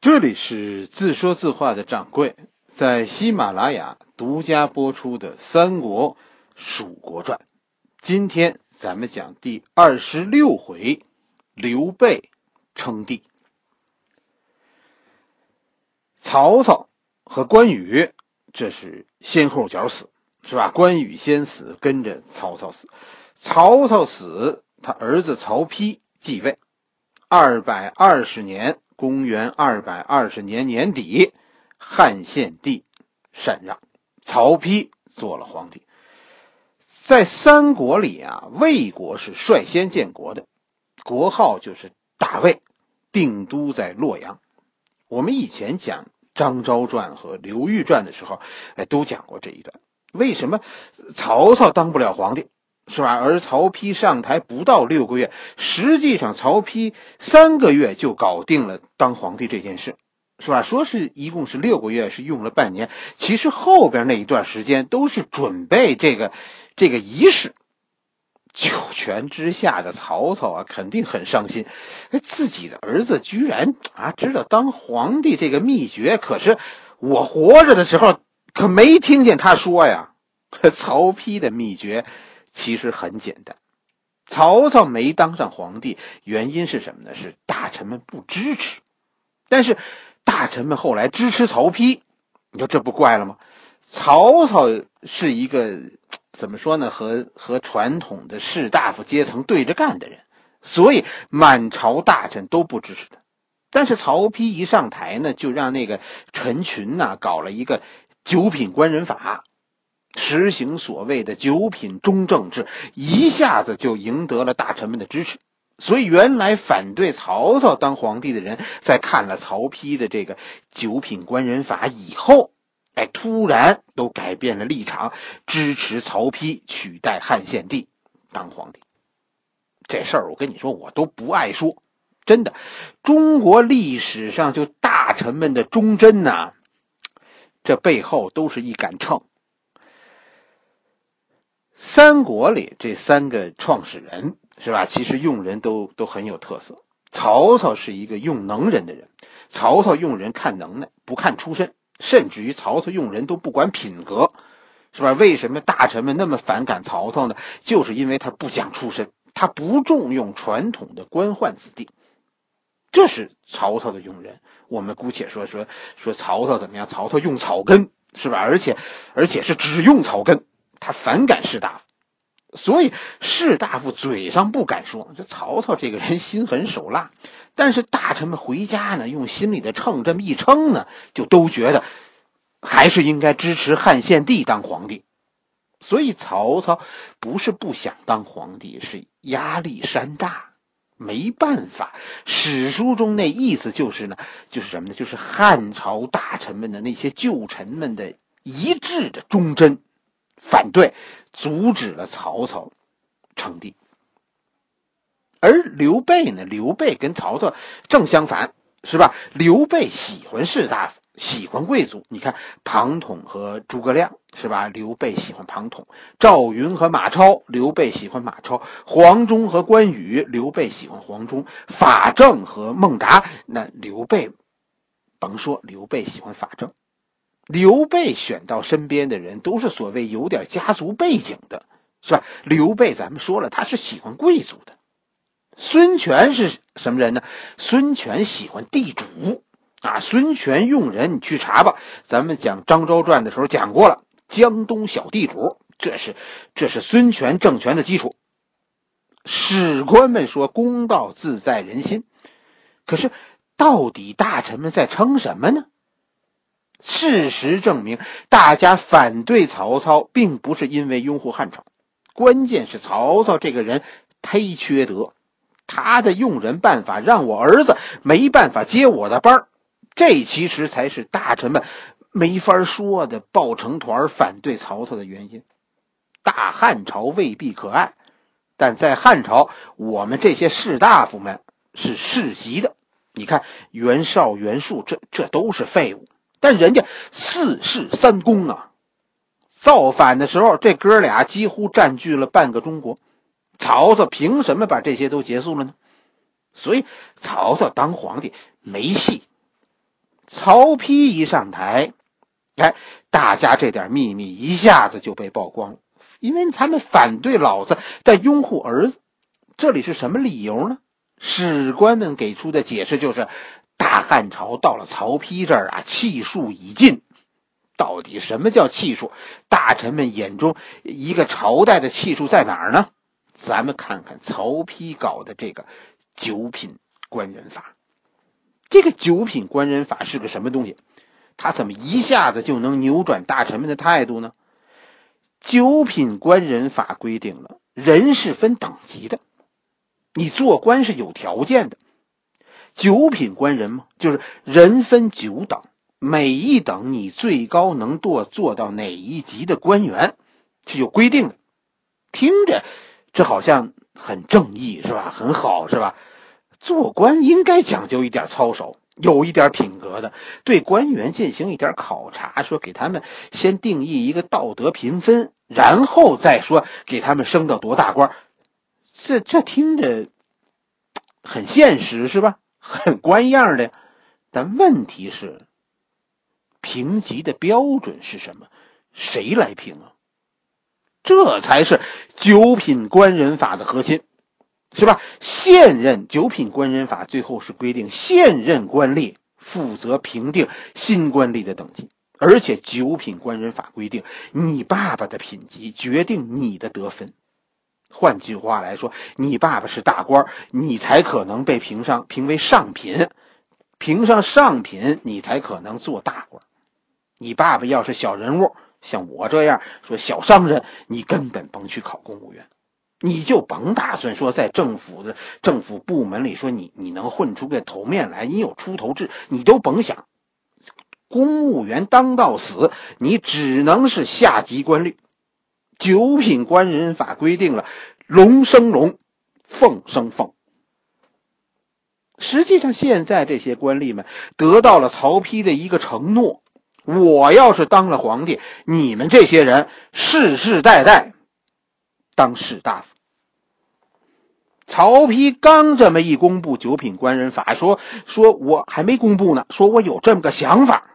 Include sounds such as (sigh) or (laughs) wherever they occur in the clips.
这里是自说自话的掌柜，在喜马拉雅独家播出的《三国蜀国传》，今天咱们讲第二十六回，刘备称帝。曹操和关羽，这是先后脚死，是吧？关羽先死，跟着曹操死。曹操死，他儿子曹丕继位，二百二十年。公元二百二十年年底，汉献帝禅让，曹丕做了皇帝。在三国里啊，魏国是率先建国的，国号就是大魏，定都在洛阳。我们以前讲张昭传和刘裕传的时候，哎，都讲过这一段。为什么曹操当不了皇帝？是吧？而曹丕上台不到六个月，实际上曹丕三个月就搞定了当皇帝这件事，是吧？说是一共是六个月，是用了半年。其实后边那一段时间都是准备这个这个仪式。九泉之下的曹操啊，肯定很伤心，哎，自己的儿子居然啊知道当皇帝这个秘诀，可是我活着的时候可没听见他说呀。(laughs) 曹丕的秘诀。其实很简单，曹操没当上皇帝，原因是什么呢？是大臣们不支持。但是大臣们后来支持曹丕，你说这不怪了吗？曹操是一个怎么说呢？和和传统的士大夫阶层对着干的人，所以满朝大臣都不支持他。但是曹丕一上台呢，就让那个陈群呐搞了一个九品官人法。实行所谓的九品中正制，一下子就赢得了大臣们的支持。所以，原来反对曹操当皇帝的人，在看了曹丕的这个九品官人法以后，哎，突然都改变了立场，支持曹丕取代汉献帝当皇帝。这事儿，我跟你说，我都不爱说。真的，中国历史上就大臣们的忠贞呐，这背后都是一杆秤。三国里这三个创始人是吧？其实用人都都很有特色。曹操是一个用能人的人，曹操用人看能耐，不看出身，甚至于曹操用人都不管品格，是吧？为什么大臣们那么反感曹操呢？就是因为他不讲出身，他不重用传统的官宦子弟，这是曹操的用人。我们姑且说说说曹操怎么样？曹操用草根是吧？而且而且是只用草根。他反感士大夫，所以士大夫嘴上不敢说，这曹操这个人心狠手辣。但是大臣们回家呢，用心里的秤这么一称呢，就都觉得还是应该支持汉献帝当皇帝。所以曹操不是不想当皇帝，是压力山大，没办法。史书中那意思就是呢，就是什么呢？就是汉朝大臣们的那些旧臣们的一致的忠贞。反对，阻止了曹操称帝。而刘备呢？刘备跟曹操正相反，是吧？刘备喜欢士大夫，喜欢贵族。你看庞统和诸葛亮，是吧？刘备喜欢庞统。赵云和马超，刘备喜欢马超。黄忠和关羽，刘备喜欢黄忠。法正和孟达，那刘备甭说，刘备喜欢法正。刘备选到身边的人都是所谓有点家族背景的，是吧？刘备咱们说了，他是喜欢贵族的。孙权是什么人呢？孙权喜欢地主啊！孙权用人，你去查吧。咱们讲张昭传的时候讲过了，江东小地主，这是这是孙权政权的基础。史官们说公道自在人心，可是到底大臣们在称什么呢？事实证明，大家反对曹操，并不是因为拥护汉朝，关键是曹操这个人忒缺德，他的用人办法让我儿子没办法接我的班，这其实才是大臣们没法说的抱成团反对曹操的原因。大汉朝未必可爱，但在汉朝，我们这些士大夫们是世袭的。你看袁绍、袁术，这这都是废物。但人家四世三公啊，造反的时候，这哥俩几乎占据了半个中国。曹操凭什么把这些都结束了呢？所以曹操当皇帝没戏。曹丕一上台，哎，大家这点秘密一下子就被曝光了，因为他们反对老子，但拥护儿子。这里是什么理由呢？史官们给出的解释就是，大汉朝到了曹丕这儿啊，气数已尽。到底什么叫气数？大臣们眼中一个朝代的气数在哪儿呢？咱们看看曹丕搞的这个九品官人法。这个九品官人法是个什么东西？他怎么一下子就能扭转大臣们的态度呢？九品官人法规定了，人是分等级的，你做官是有条件的。九品官人嘛，就是人分九等。每一等你最高能做做到哪一级的官员，是有规定的。听着，这好像很正义是吧？很好是吧？做官应该讲究一点操守，有一点品格的，对官员进行一点考察，说给他们先定义一个道德评分，然后再说给他们升到多大官。这这听着很现实是吧？很官样的，但问题是。评级的标准是什么？谁来评啊？这才是九品官人法的核心，是吧？现任九品官人法最后是规定，现任官吏负责评定新官吏的等级，而且九品官人法规定，你爸爸的品级决定你的得分。换句话来说，你爸爸是大官，你才可能被评上评为上品，评上上品，你才可能做大官。你爸爸要是小人物，像我这样说小商人，你根本甭去考公务员，你就甭打算说在政府的政府部门里说你你能混出个头面来，你有出头志，你都甭想。公务员当到死，你只能是下级官吏。九品官人法规定了，龙生龙，凤生凤。实际上，现在这些官吏们得到了曹丕的一个承诺。我要是当了皇帝，你们这些人世世代代当士大夫。曹丕刚这么一公布九品官人法，说说我还没公布呢，说我有这么个想法。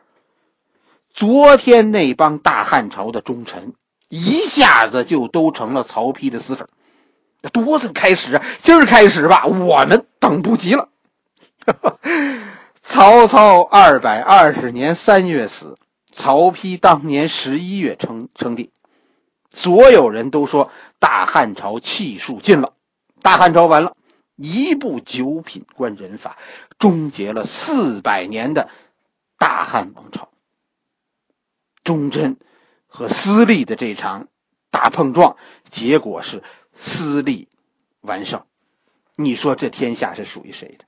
昨天那帮大汉朝的忠臣一下子就都成了曹丕的死粉。多次开始，今儿开始吧，我们等不及了。曹操二百二十年三月死。曹丕当年十一月称称帝，所有人都说大汉朝气数尽了，大汉朝完了，一部九品官人法终结了四百年的大汉王朝。忠贞和私利的这场大碰撞，结果是私利完胜。你说这天下是属于谁的？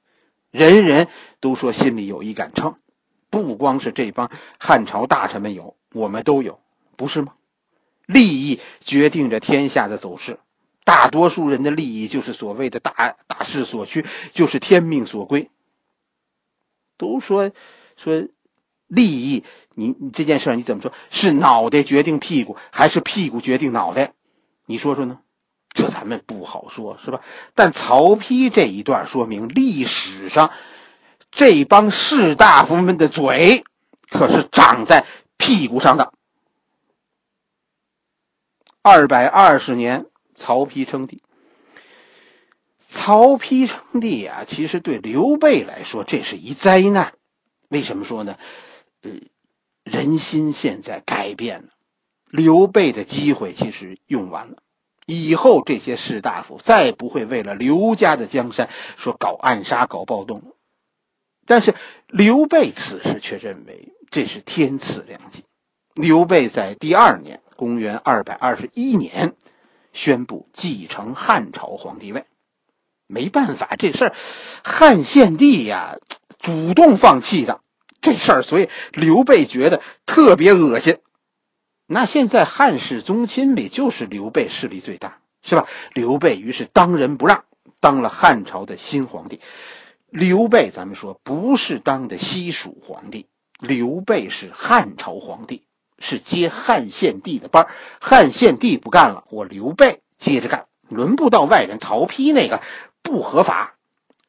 人人都说心里有一杆秤。不光是这帮汉朝大臣们有，我们都有，不是吗？利益决定着天下的走势，大多数人的利益就是所谓的大大势所趋，就是天命所归。都说说利益，你你这件事你怎么说？是脑袋决定屁股，还是屁股决定脑袋？你说说呢？这咱们不好说，是吧？但曹丕这一段说明历史上。这帮士大夫们的嘴可是长在屁股上的。二百二十年，曹丕称帝。曹丕称帝啊，其实对刘备来说，这是一灾难。为什么说呢？呃，人心现在改变了，刘备的机会其实用完了。以后这些士大夫再不会为了刘家的江山说搞暗杀、搞暴动了。但是刘备此时却认为这是天赐良机。刘备在第二年（公元221年）宣布继承汉朝皇帝位。没办法，这事儿汉献帝呀主动放弃的这事儿，所以刘备觉得特别恶心。那现在汉室宗亲里就是刘备势力最大，是吧？刘备于是当仁不让，当了汉朝的新皇帝。刘备，咱们说不是当的西蜀皇帝，刘备是汉朝皇帝，是接汉献帝的班汉献帝不干了，我刘备接着干，轮不到外人。曹丕那个不合法，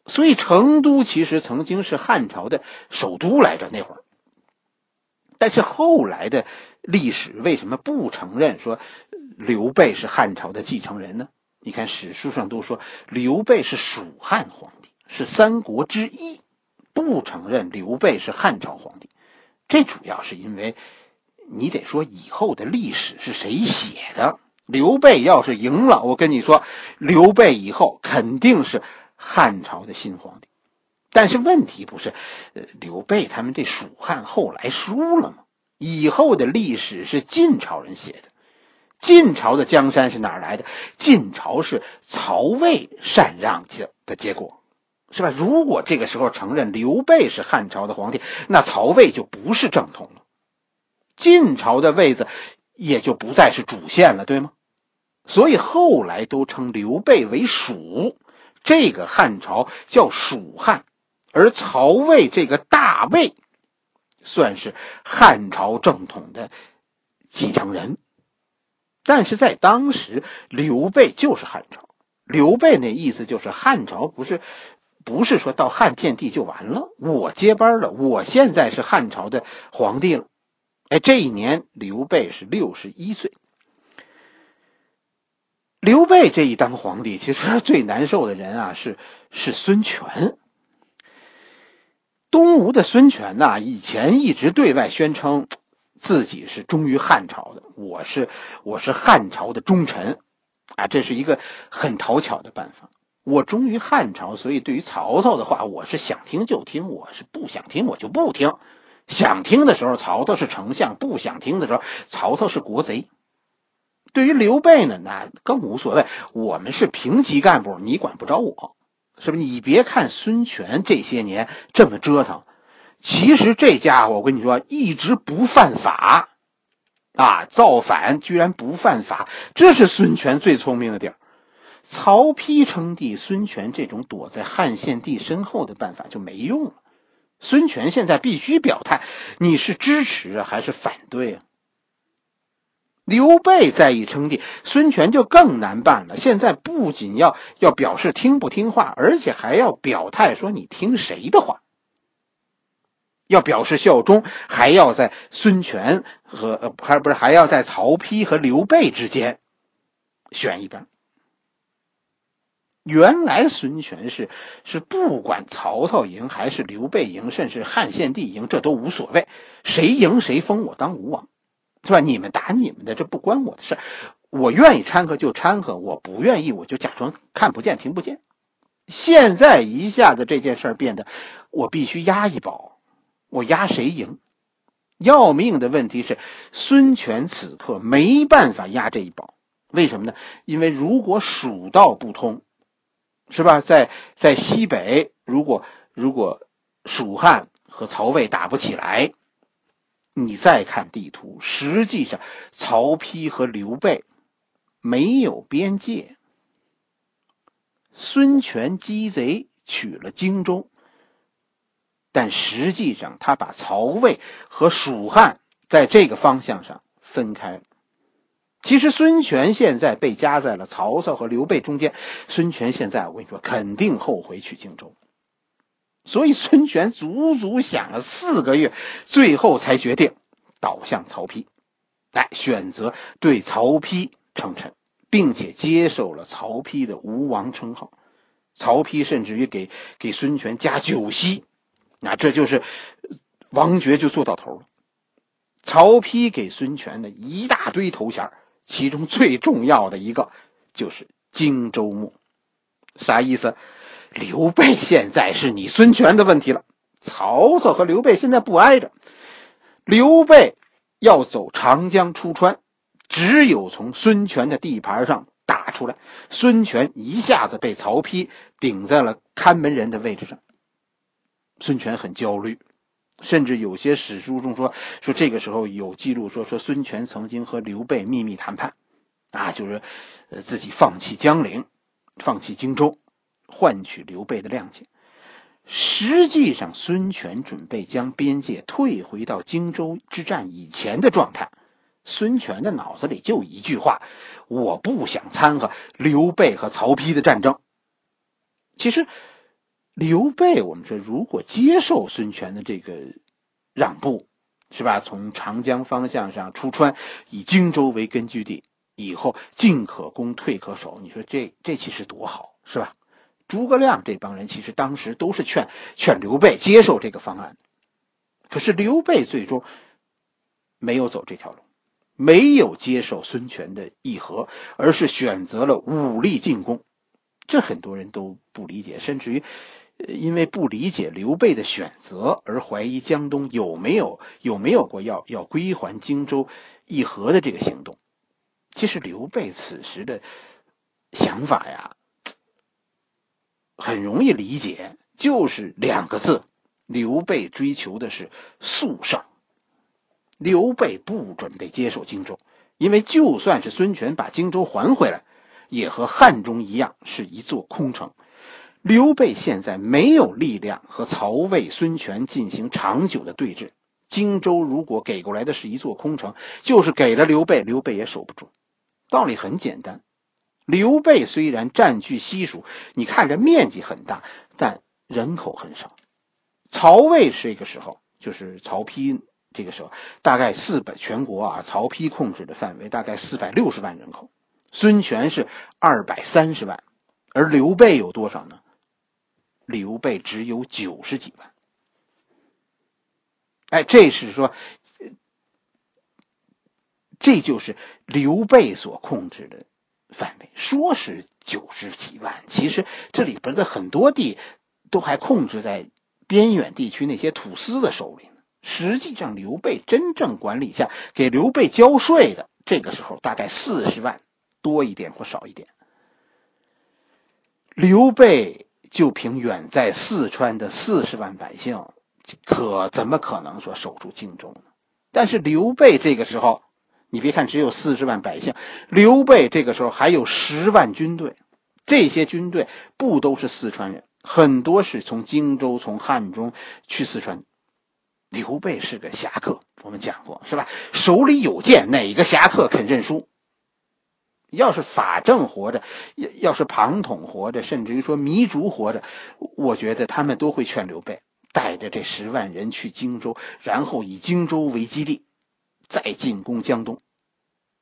所以成都其实曾经是汉朝的首都来着。那会儿但是后来的历史为什么不承认说刘备是汉朝的继承人呢？你看史书上都说刘备是蜀汉皇帝，是三国之一，不承认刘备是汉朝皇帝。这主要是因为你得说以后的历史是谁写的。刘备要是赢了，我跟你说，刘备以后肯定是汉朝的新皇帝。但是问题不是，呃，刘备他们这蜀汉后来输了吗？以后的历史是晋朝人写的，晋朝的江山是哪来的？晋朝是曹魏禅让结的结果，是吧？如果这个时候承认刘备是汉朝的皇帝，那曹魏就不是正统了，晋朝的位子也就不再是主线了，对吗？所以后来都称刘备为蜀，这个汉朝叫蜀汉，而曹魏这个大魏，算是汉朝正统的继承人。但是在当时，刘备就是汉朝。刘备那意思就是汉朝不是，不是说到汉献帝就完了，我接班了，我现在是汉朝的皇帝了。哎，这一年刘备是六十一岁。刘备这一当皇帝，其实最难受的人啊，是是孙权。东吴的孙权呐，以前一直对外宣称自己是忠于汉朝的，我是我是汉朝的忠臣，啊，这是一个很讨巧的办法。我忠于汉朝，所以对于曹操的话，我是想听就听，我是不想听我就不听。想听的时候，曹操是丞相；不想听的时候，曹操是国贼。对于刘备呢，那更无所谓。我们是平级干部，你管不着我，是不是？你别看孙权这些年这么折腾，其实这家伙我跟你说，一直不犯法，啊，造反居然不犯法，这是孙权最聪明的地儿。曹丕称帝，孙权这种躲在汉献帝身后的办法就没用了。孙权现在必须表态，你是支持啊，还是反对啊？刘备再一称帝，孙权就更难办了。现在不仅要要表示听不听话，而且还要表态说你听谁的话，要表示效忠，还要在孙权和呃还不是还要在曹丕和刘备之间选一边。原来孙权是是不管曹操赢还是刘备赢，甚至汉献帝赢，这都无所谓，谁赢谁封我当吴王。是吧？你们打你们的，这不关我的事我愿意掺和就掺和，我不愿意我就假装看不见、听不见。现在一下子这件事变得，我必须压一宝，我压谁赢？要命的问题是，孙权此刻没办法压这一宝，为什么呢？因为如果蜀道不通，是吧？在在西北，如果如果蜀汉和曹魏打不起来。你再看地图，实际上曹丕和刘备没有边界。孙权鸡贼取了荆州，但实际上他把曹魏和蜀汉在这个方向上分开了。其实孙权现在被夹在了曹操和刘备中间，孙权现在我跟你说，肯定后悔取荆州。所以孙权足足想了四个月，最后才决定倒向曹丕，哎，选择对曹丕称臣，并且接受了曹丕的吴王称号。曹丕甚至于给给孙权加九锡，那这就是王爵就做到头了。曹丕给孙权的一大堆头衔，其中最重要的一个就是荆州牧，啥意思？刘备现在是你孙权的问题了，曹操和刘备现在不挨着，刘备要走长江出川，只有从孙权的地盘上打出来。孙权一下子被曹丕顶在了看门人的位置上，孙权很焦虑，甚至有些史书中说说这个时候有记录说说孙权曾经和刘备秘密谈判，啊，就是呃自己放弃江陵，放弃荆州。换取刘备的谅解。实际上，孙权准备将边界退回到荆州之战以前的状态。孙权的脑子里就一句话：我不想掺和刘备和曹丕的战争。其实，刘备，我们说如果接受孙权的这个让步，是吧？从长江方向上出川，以荆州为根据地，以后进可攻，退可守。你说这这其实多好，是吧？诸葛亮这帮人其实当时都是劝劝刘备接受这个方案，可是刘备最终没有走这条路，没有接受孙权的议和，而是选择了武力进攻。这很多人都不理解，甚至于因为不理解刘备的选择而怀疑江东有没有有没有过要要归还荆州议和的这个行动。其实刘备此时的想法呀。很容易理解，就是两个字：刘备追求的是速胜。刘备不准备接受荆州，因为就算是孙权把荆州还回来，也和汉中一样是一座空城。刘备现在没有力量和曹魏、孙权进行长久的对峙。荆州如果给过来的是一座空城，就是给了刘备，刘备也守不住。道理很简单。刘备虽然占据西蜀，你看着面积很大，但人口很少。曹魏这个时候就是曹丕这个时候，大概四百全国啊，曹丕控制的范围大概四百六十万人口，孙权是二百三十万，而刘备有多少呢？刘备只有九十几万。哎，这是说，这就是刘备所控制的。范围说是九十几万，其实这里边的很多地都还控制在边远地区那些土司的手里呢。实际上，刘备真正管理下给刘备交税的，这个时候大概四十万多一点或少一点。刘备就凭远在四川的四十万百姓，可怎么可能说守住荆州呢？但是刘备这个时候。你别看只有四十万百姓，刘备这个时候还有十万军队，这些军队不都是四川人，很多是从荆州、从汉中去四川。刘备是个侠客，我们讲过是吧？手里有剑，哪个侠客肯认输？要是法正活着，要要是庞统活着，甚至于说糜竺活着，我觉得他们都会劝刘备带着这十万人去荆州，然后以荆州为基地。再进攻江东，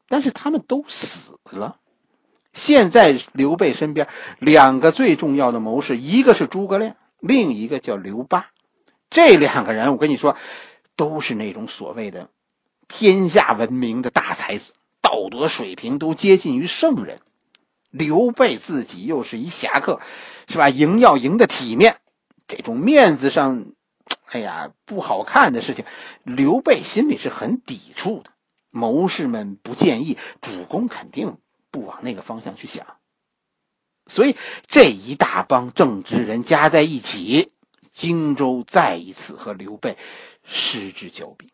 但是他们都死了。现在刘备身边两个最重要的谋士，一个是诸葛亮，另一个叫刘巴。这两个人，我跟你说，都是那种所谓的天下闻名的大才子，道德水平都接近于圣人。刘备自己又是一侠客，是吧？赢要赢的体面，这种面子上。哎呀，不好看的事情，刘备心里是很抵触的。谋士们不建议，主公肯定不往那个方向去想。所以这一大帮正直人加在一起，荆州再一次和刘备失之交臂。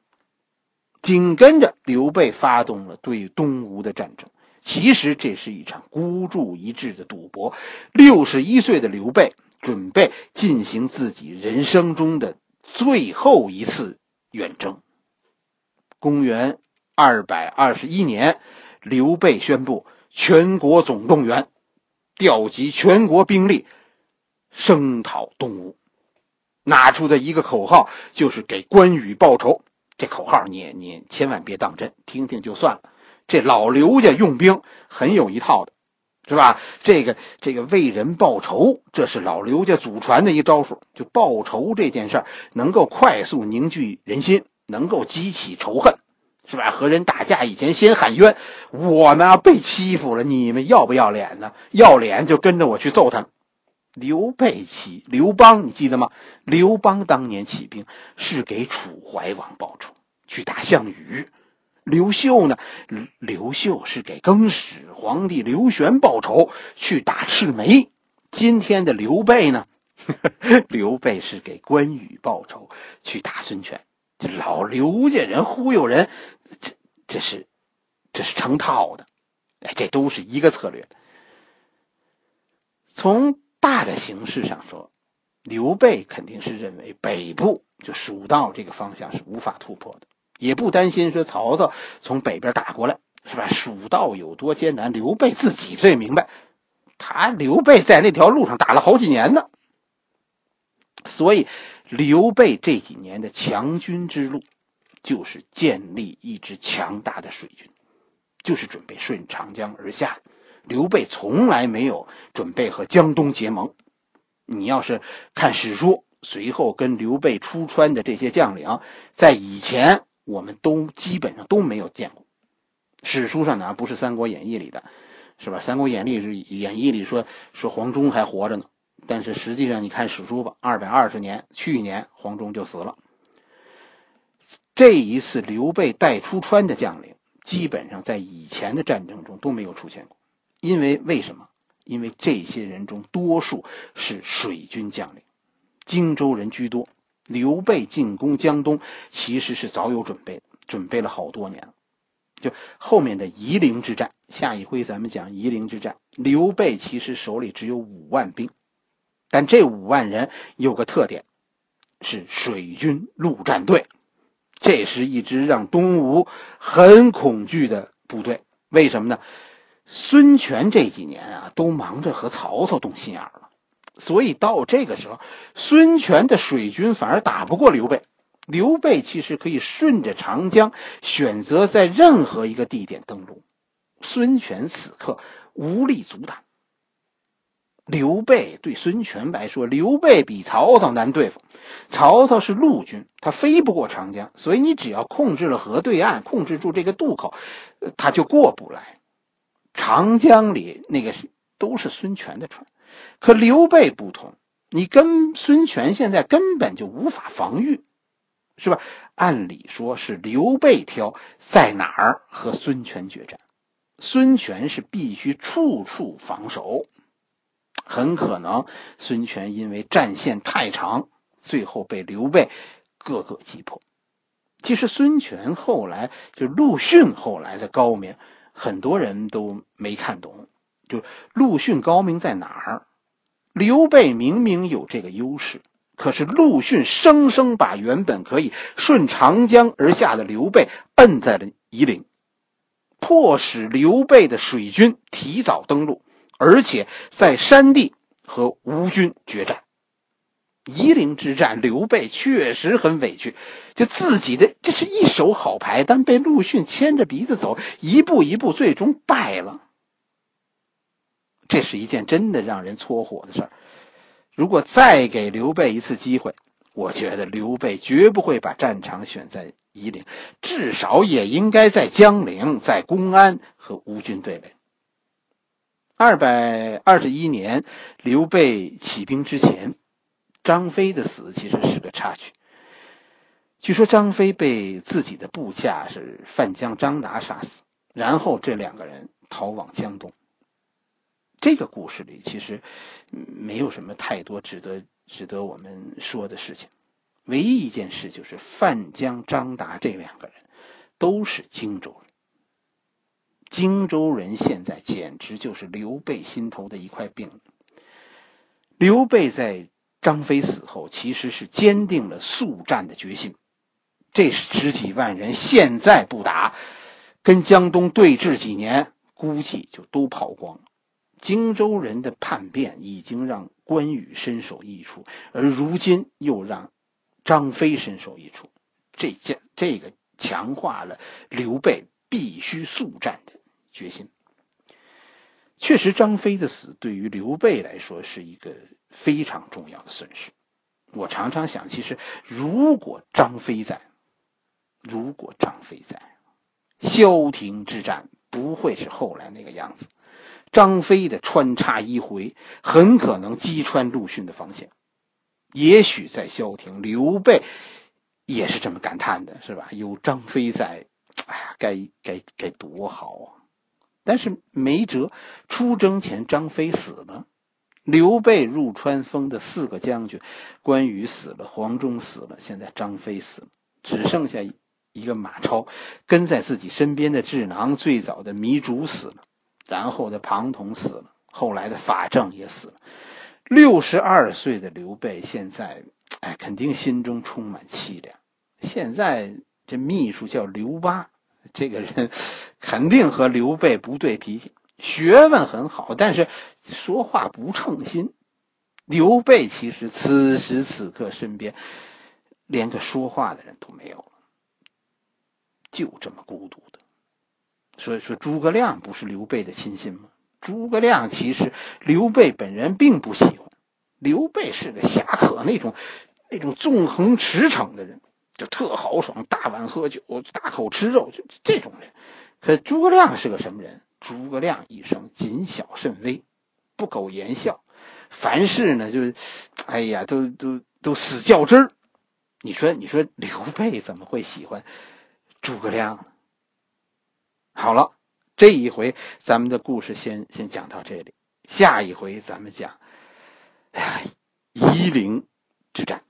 紧跟着，刘备发动了对东吴的战争。其实这是一场孤注一掷的赌博。六十一岁的刘备准备进行自己人生中的。最后一次远征。公元二百二十一年，刘备宣布全国总动员，调集全国兵力，声讨东吴。拿出的一个口号就是给关羽报仇。这口号你你千万别当真，听听就算了。这老刘家用兵很有一套的。是吧？这个这个为人报仇，这是老刘家祖传的一招数。就报仇这件事儿，能够快速凝聚人心，能够激起仇恨，是吧？和人打架以前先喊冤，我呢被欺负了，你们要不要脸呢？要脸就跟着我去揍他。刘备起，刘邦你记得吗？刘邦当年起兵是给楚怀王报仇，去打项羽。刘秀呢？刘秀是给更始皇帝刘玄报仇，去打赤眉。今天的刘备呢？(laughs) 刘备是给关羽报仇，去打孙权。这老刘家人忽悠人，这这是这是成套的。哎，这都是一个策略。从大的形势上说，刘备肯定是认为北部就蜀道这个方向是无法突破的。也不担心说曹操从北边打过来，是吧？蜀道有多艰难，刘备自己最明白。他刘备在那条路上打了好几年呢，所以刘备这几年的强军之路，就是建立一支强大的水军，就是准备顺长江而下。刘备从来没有准备和江东结盟。你要是看史书，随后跟刘备出川的这些将领，在以前我们都基本上都没有见过。史书上呢，不是《三国演义》里的，是吧？《三国演义》是演义里说说黄忠还活着呢，但是实际上你看史书吧，二百二十年，去年黄忠就死了。这一次刘备带出川的将领，基本上在以前的战争中都没有出现过，因为为什么？因为这些人中多数是水军将领，荆州人居多。刘备进攻江东其实是早有准备的，准备了好多年了。就后面的夷陵之战，下一回咱们讲夷陵之战。刘备其实手里只有五万兵，但这五万人有个特点，是水军陆战队。这是一支让东吴很恐惧的部队。为什么呢？孙权这几年啊，都忙着和曹操动心眼儿，所以到这个时候，孙权的水军反而打不过刘备。刘备其实可以顺着长江，选择在任何一个地点登陆。孙权此刻无力阻挡。刘备对孙权来说，刘备比曹操难对付。曹操是陆军，他飞不过长江，所以你只要控制了河对岸，控制住这个渡口，他就过不来。长江里那个是都是孙权的船，可刘备不同，你跟孙权现在根本就无法防御，是吧？按理说是刘备挑在哪儿和孙权决战，孙权是必须处处防守，很可能孙权因为战线太长，最后被刘备各个击破。其实孙权后来就陆逊后来的高明。很多人都没看懂，就陆逊高明在哪儿？刘备明明有这个优势，可是陆逊生生把原本可以顺长江而下的刘备摁在了夷陵，迫使刘备的水军提早登陆，而且在山地和吴军决战。夷陵之战，刘备确实很委屈，就自己的这是一手好牌，但被陆逊牵着鼻子走，一步一步，最终败了。这是一件真的让人搓火的事儿。如果再给刘备一次机会，我觉得刘备绝不会把战场选在夷陵，至少也应该在江陵、在公安和吴军对垒。二百二十一年，刘备起兵之前。张飞的死其实是个插曲。据说张飞被自己的部下是范江张达杀死，然后这两个人逃往江东。这个故事里其实没有什么太多值得值得我们说的事情，唯一一件事就是范江张达这两个人都是荆州人。荆州人现在简直就是刘备心头的一块病。刘备在。张飞死后，其实是坚定了速战的决心。这十几万人现在不打，跟江东对峙几年，估计就都跑光了。荆州人的叛变已经让关羽身首异处，而如今又让张飞身首异处，这件这个强化了刘备必须速战的决心。确实，张飞的死对于刘备来说是一个。非常重要的损失。我常常想，其实如果张飞在，如果张飞在，萧亭之战不会是后来那个样子。张飞的穿插一回，很可能击穿陆逊的防线。也许在萧亭，刘备也是这么感叹的，是吧？有张飞在，哎呀，该该该多好啊！但是没辙，出征前张飞死了。刘备入川封的四个将军，关羽死了，黄忠死了，现在张飞死了，只剩下一个马超跟在自己身边的智囊，最早的糜竺死了，然后的庞统死了，后来的法正也死了。六十二岁的刘备现在，哎，肯定心中充满凄凉。现在这秘书叫刘巴，这个人 (laughs) 肯定和刘备不对脾气。学问很好，但是说话不称心。刘备其实此时此刻身边连个说话的人都没有了。就这么孤独的。所以说，诸葛亮不是刘备的亲信吗？诸葛亮其实刘备本人并不喜欢，刘备是个侠客，那种那种纵横驰骋的人，就特豪爽，大碗喝酒，大口吃肉，就这种人。可诸葛亮是个什么人？诸葛亮一生谨小慎微，不苟言笑，凡事呢就，哎呀，都都都死较真儿。你说，你说刘备怎么会喜欢诸葛亮呢？好了，这一回咱们的故事先先讲到这里，下一回咱们讲，哎呀，夷陵之战。